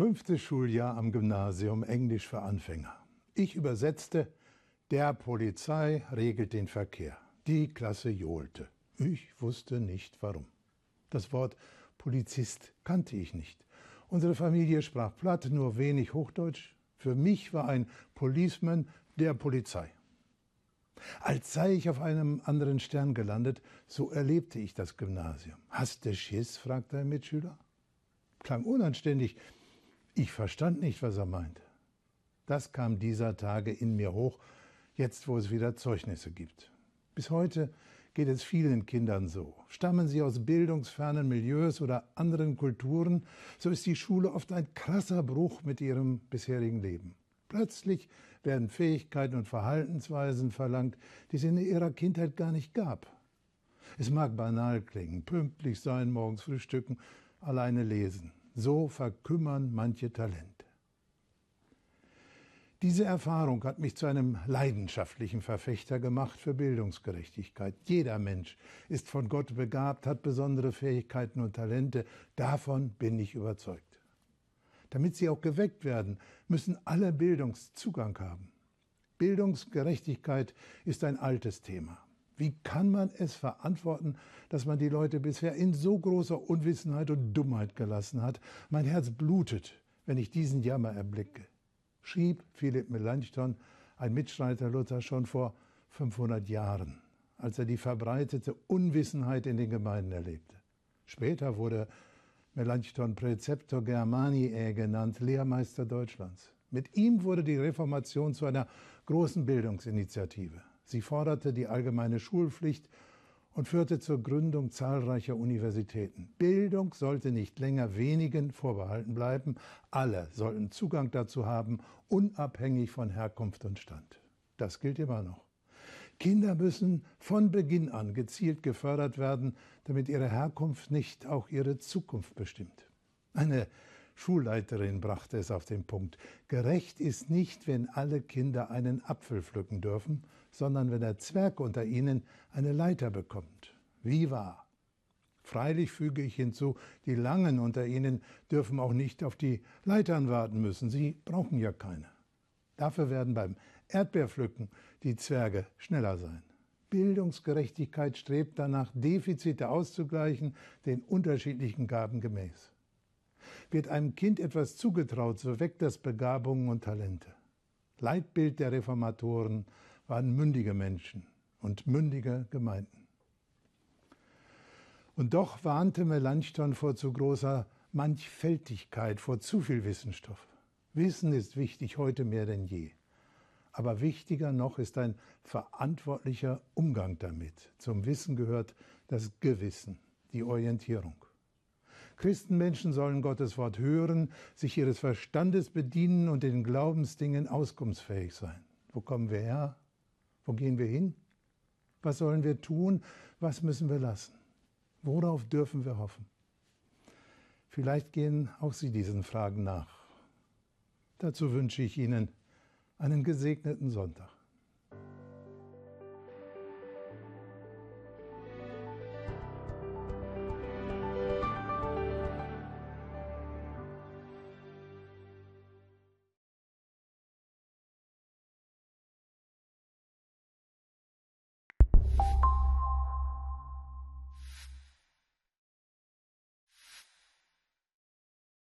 Fünftes Schuljahr am Gymnasium Englisch für Anfänger. Ich übersetzte, der Polizei regelt den Verkehr. Die Klasse johlte. Ich wusste nicht warum. Das Wort Polizist kannte ich nicht. Unsere Familie sprach platt, nur wenig Hochdeutsch. Für mich war ein Policeman der Polizei. Als sei ich auf einem anderen Stern gelandet, so erlebte ich das Gymnasium. Hast du Schiss? fragte ein Mitschüler. Klang unanständig. Ich verstand nicht, was er meinte. Das kam dieser Tage in mir hoch, jetzt wo es wieder Zeugnisse gibt. Bis heute geht es vielen Kindern so. Stammen sie aus bildungsfernen Milieus oder anderen Kulturen, so ist die Schule oft ein krasser Bruch mit ihrem bisherigen Leben. Plötzlich werden Fähigkeiten und Verhaltensweisen verlangt, die es in ihrer Kindheit gar nicht gab. Es mag banal klingen, pünktlich sein, morgens frühstücken, alleine lesen. So verkümmern manche Talente. Diese Erfahrung hat mich zu einem leidenschaftlichen Verfechter gemacht für Bildungsgerechtigkeit. Jeder Mensch ist von Gott begabt, hat besondere Fähigkeiten und Talente. Davon bin ich überzeugt. Damit sie auch geweckt werden, müssen alle Bildungszugang haben. Bildungsgerechtigkeit ist ein altes Thema. Wie kann man es verantworten, dass man die Leute bisher in so großer Unwissenheit und Dummheit gelassen hat? Mein Herz blutet, wenn ich diesen Jammer erblicke. Schrieb Philipp Melanchthon, ein Mitstreiter Luther, schon vor 500 Jahren, als er die verbreitete Unwissenheit in den Gemeinden erlebte. Später wurde Melanchthon Präzeptor Germaniae genannt, Lehrmeister Deutschlands. Mit ihm wurde die Reformation zu einer großen Bildungsinitiative. Sie forderte die allgemeine Schulpflicht und führte zur Gründung zahlreicher Universitäten. Bildung sollte nicht länger wenigen vorbehalten bleiben, alle sollten Zugang dazu haben, unabhängig von Herkunft und Stand. Das gilt immer noch. Kinder müssen von Beginn an gezielt gefördert werden, damit ihre Herkunft nicht auch ihre Zukunft bestimmt. Eine Schulleiterin brachte es auf den Punkt. Gerecht ist nicht, wenn alle Kinder einen Apfel pflücken dürfen, sondern wenn der Zwerg unter ihnen eine Leiter bekommt. Wie wahr? Freilich füge ich hinzu, die Langen unter ihnen dürfen auch nicht auf die Leitern warten müssen, sie brauchen ja keine. Dafür werden beim Erdbeerpflücken die Zwerge schneller sein. Bildungsgerechtigkeit strebt danach, Defizite auszugleichen, den unterschiedlichen Gaben gemäß. Wird einem Kind etwas zugetraut, so weckt das Begabungen und Talente. Leitbild der Reformatoren waren mündige Menschen und mündige Gemeinden. Und doch warnte Melanchthon vor zu großer Manchfältigkeit, vor zu viel Wissensstoff. Wissen ist wichtig, heute mehr denn je. Aber wichtiger noch ist ein verantwortlicher Umgang damit. Zum Wissen gehört das Gewissen, die Orientierung. Christenmenschen sollen Gottes Wort hören, sich ihres Verstandes bedienen und in Glaubensdingen auskunftsfähig sein. Wo kommen wir her? Wo gehen wir hin? Was sollen wir tun? Was müssen wir lassen? Worauf dürfen wir hoffen? Vielleicht gehen auch Sie diesen Fragen nach. Dazu wünsche ich Ihnen einen gesegneten Sonntag.